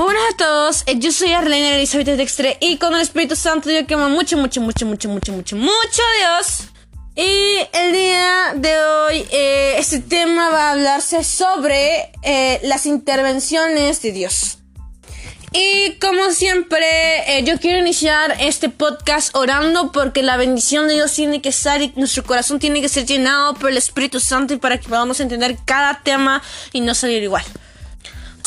Muy buenas a todos, eh, yo soy Arlene Elizabeth Dextre y con el Espíritu Santo yo que amo mucho, mucho, mucho, mucho, mucho, mucho, mucho Dios. Y el día de hoy eh, este tema va a hablarse sobre eh, las intervenciones de Dios. Y como siempre, yo quiero iniciar este podcast orando porque la bendición de Dios tiene que estar y nuestro corazón tiene que ser llenado por el Espíritu Santo y para que podamos entender cada tema y no salir igual.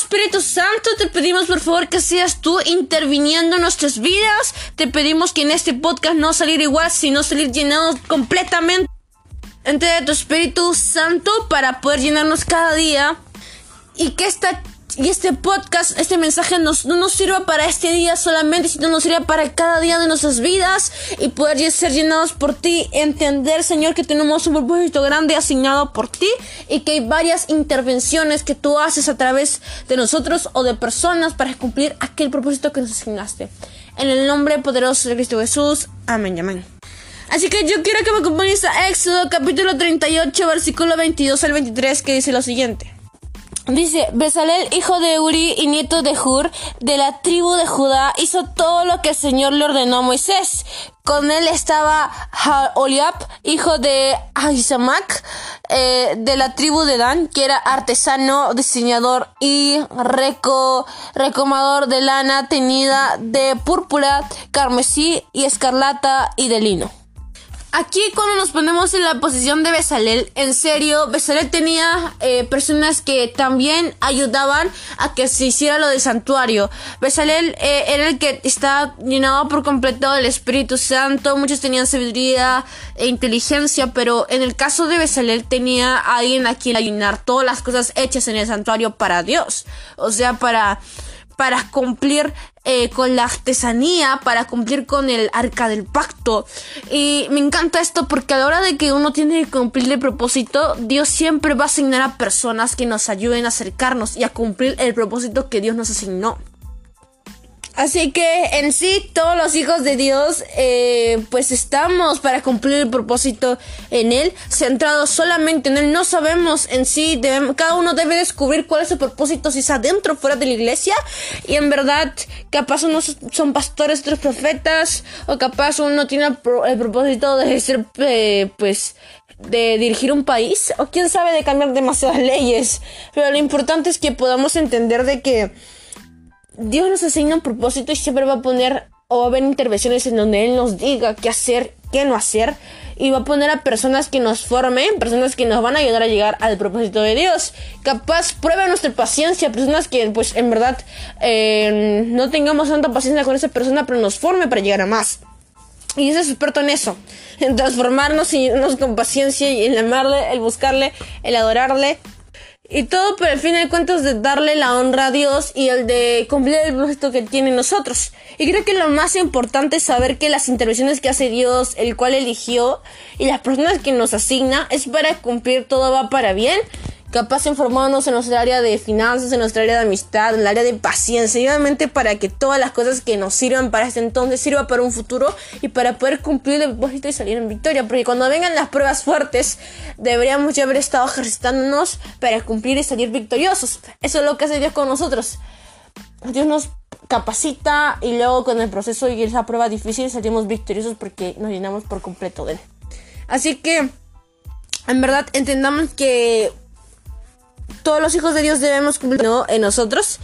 Espíritu Santo, te pedimos por favor que seas tú interviniendo en nuestras vidas. Te pedimos que en este podcast no salir igual, sino salir llenados completamente de tu Espíritu Santo para poder llenarnos cada día. Y que esta y este podcast, este mensaje nos, no nos sirva para este día solamente, sino nos sirva para cada día de nuestras vidas y poder ser llenados por ti. Entender, Señor, que tenemos un propósito grande asignado por ti y que hay varias intervenciones que tú haces a través de nosotros o de personas para cumplir aquel propósito que nos asignaste. En el nombre poderoso de Cristo Jesús. Amén amén. Así que yo quiero que me acompañes a Éxodo capítulo 38, versículo 22 al 23, que dice lo siguiente. Dice, Besalel, hijo de Uri y nieto de Hur, de la tribu de Judá, hizo todo lo que el Señor le ordenó a Moisés. Con él estaba Oliab, hijo de Ahisamac, eh, de la tribu de Dan, que era artesano, diseñador y reco recomador de lana teñida de púrpura, carmesí y escarlata y de lino. Aquí cuando nos ponemos en la posición de Besalel, en serio, Besalel tenía eh, personas que también ayudaban a que se hiciera lo del santuario. Besalel eh, era el que estaba llenado por completo del Espíritu Santo, muchos tenían sabiduría e inteligencia, pero en el caso de Besalel tenía alguien a quien ayunar todas las cosas hechas en el santuario para Dios. O sea, para para cumplir eh, con la artesanía, para cumplir con el arca del pacto. Y me encanta esto porque a la hora de que uno tiene que cumplir el propósito, Dios siempre va a asignar a personas que nos ayuden a acercarnos y a cumplir el propósito que Dios nos asignó. Así que en sí todos los hijos de Dios eh, pues estamos para cumplir el propósito en Él, centrados solamente en Él. No sabemos en sí, cada uno debe descubrir cuál es su propósito, si es adentro o fuera de la iglesia. Y en verdad, capaz unos son pastores, otros profetas, o capaz uno tiene el, propósito de ser eh, pues de dirigir un país, o quién sabe de cambiar demasiadas leyes. Pero lo importante es que podamos entender de que Dios nos asigna un propósito y siempre va a poner o va a haber intervenciones en donde Él nos diga qué hacer, qué no hacer. Y va a poner a personas que nos formen, personas que nos van a ayudar a llegar al propósito de Dios. Capaz prueba nuestra paciencia, personas que pues en verdad eh, no tengamos tanta paciencia con esa persona, pero nos forme para llegar a más. Y es experto en eso, en transformarnos y irnos con paciencia y en amarle, el buscarle, el adorarle y todo por el fin de cuentas de darle la honra a Dios y el de cumplir el propósito que tiene nosotros. Y creo que lo más importante es saber que las intervenciones que hace Dios, el cual eligió, y las personas que nos asigna, es para cumplir todo va para bien capaz informarnos en nuestra área de finanzas, en nuestra área de amistad, en el área de paciencia, y obviamente para que todas las cosas que nos sirvan para este entonces sirva para un futuro y para poder cumplir el propósito y salir en victoria, porque cuando vengan las pruebas fuertes deberíamos ya haber estado ejercitándonos para cumplir y salir victoriosos. Eso es lo que hace Dios con nosotros. Dios nos capacita y luego con el proceso y esa prueba difícil salimos victoriosos porque nos llenamos por completo de él. Así que, en verdad, entendamos que todos los hijos de Dios debemos cumplir en nosotros.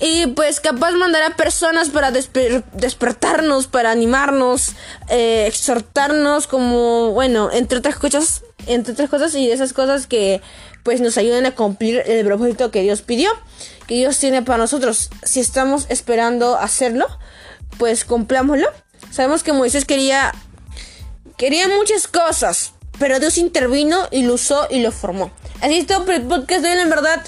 Y pues capaz mandar a personas para despertarnos, para animarnos, eh, exhortarnos como, bueno, entre otras cosas, entre otras cosas y esas cosas que pues nos ayuden a cumplir el propósito que Dios pidió, que Dios tiene para nosotros. Si estamos esperando hacerlo, pues cumplámoslo. Sabemos que Moisés quería, quería muchas cosas, pero Dios intervino y lo usó y lo formó. Así es todo podcast de hoy, en verdad.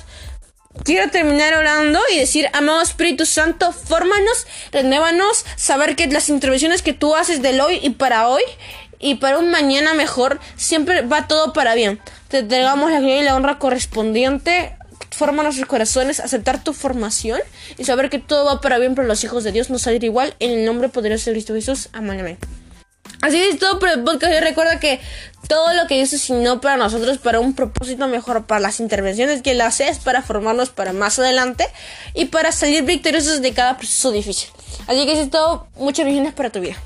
Quiero terminar orando y decir, amado Espíritu Santo, fórmanos, renuévanos, saber que las intervenciones que tú haces del hoy y para hoy y para un mañana mejor, siempre va todo para bien. Te entregamos la gloria y la honra correspondiente. Forma nuestros corazones, aceptar tu formación y saber que todo va para bien para los hijos de Dios, no salir igual. En el nombre poderoso de Cristo Jesús. Amén. Así es todo por el podcast. Y recuerda que todo lo que Dios asignó para nosotros, para un propósito mejor, para las intervenciones que Él hace, es para formarnos para más adelante y para salir victoriosos de cada proceso difícil. Así que es todo. Muchas bendiciones para tu vida.